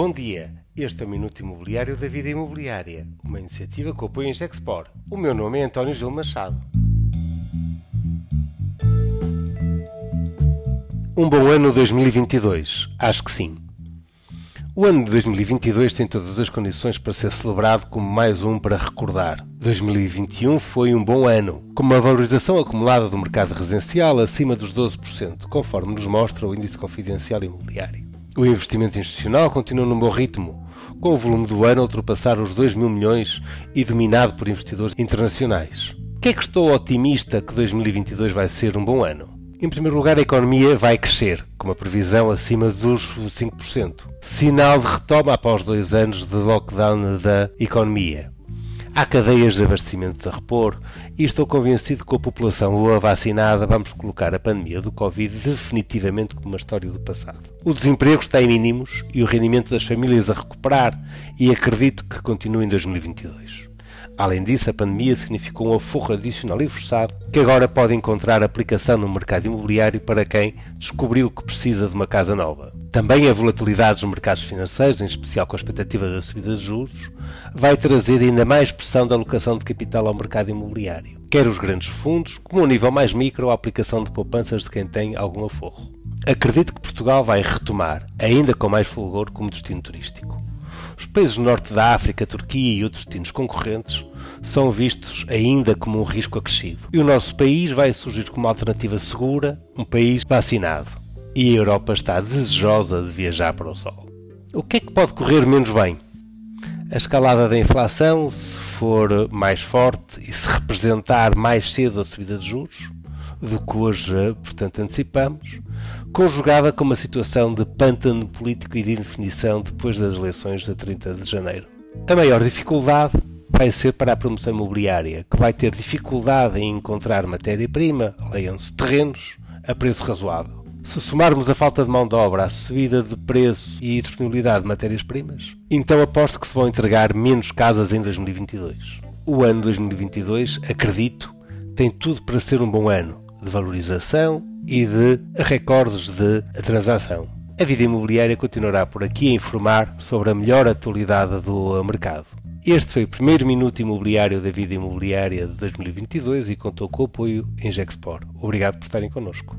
Bom dia, este é o Minuto Imobiliário da Vida Imobiliária, uma iniciativa que apoia em Gexpor. O meu nome é António Gil Machado. Um bom ano 2022, acho que sim. O ano de 2022 tem todas as condições para ser celebrado como mais um para recordar. 2021 foi um bom ano, com uma valorização acumulada do mercado residencial acima dos 12%, conforme nos mostra o Índice Confidencial Imobiliário. O investimento institucional continua num bom ritmo, com o volume do ano a ultrapassar os 2 mil milhões e dominado por investidores internacionais. Que é que estou otimista que 2022 vai ser um bom ano? Em primeiro lugar, a economia vai crescer, com uma previsão acima dos 5%. Sinal de retoma após dois anos de lockdown da economia. Há cadeias de abastecimento a repor e estou convencido que com a população boa vacinada vamos colocar a pandemia do Covid definitivamente como uma história do passado. O desemprego está em mínimos e o rendimento das famílias a recuperar e acredito que continue em 2022. Além disso, a pandemia significou um aforro adicional e forçado que agora pode encontrar aplicação no mercado imobiliário para quem descobriu que precisa de uma casa nova. Também a volatilidade dos mercados financeiros, em especial com a expectativa da subida de juros, vai trazer ainda mais pressão da alocação de capital ao mercado imobiliário. Quer os grandes fundos, como a nível mais micro, a aplicação de poupanças de quem tem algum aforro. Acredito que Portugal vai retomar, ainda com mais fulgor, como destino turístico. Os países do norte da África, Turquia e outros destinos concorrentes são vistos ainda como um risco acrescido. E o nosso país vai surgir como alternativa segura, um país vacinado. E a Europa está desejosa de viajar para o Sol. O que é que pode correr menos bem? A escalada da inflação, se for mais forte e se representar mais cedo a subida de juros, do que hoje, portanto, antecipamos, conjugada com uma situação de pântano político e de indefinição depois das eleições de 30 de janeiro. A maior dificuldade vai ser para a promoção imobiliária, que vai ter dificuldade em encontrar matéria-prima, leiam-se terrenos, a preço razoável. Se somarmos a falta de mão de obra, a subida de preço e disponibilidade de matérias-primas, então aposto que se vão entregar menos casas em 2022. O ano 2022, acredito, tem tudo para ser um bom ano de valorização e de recordes de transação. A vida imobiliária continuará por aqui a informar sobre a melhor atualidade do mercado. Este foi o primeiro minuto imobiliário da vida imobiliária de 2022 e contou com o apoio em Gexpor. Obrigado por estarem connosco.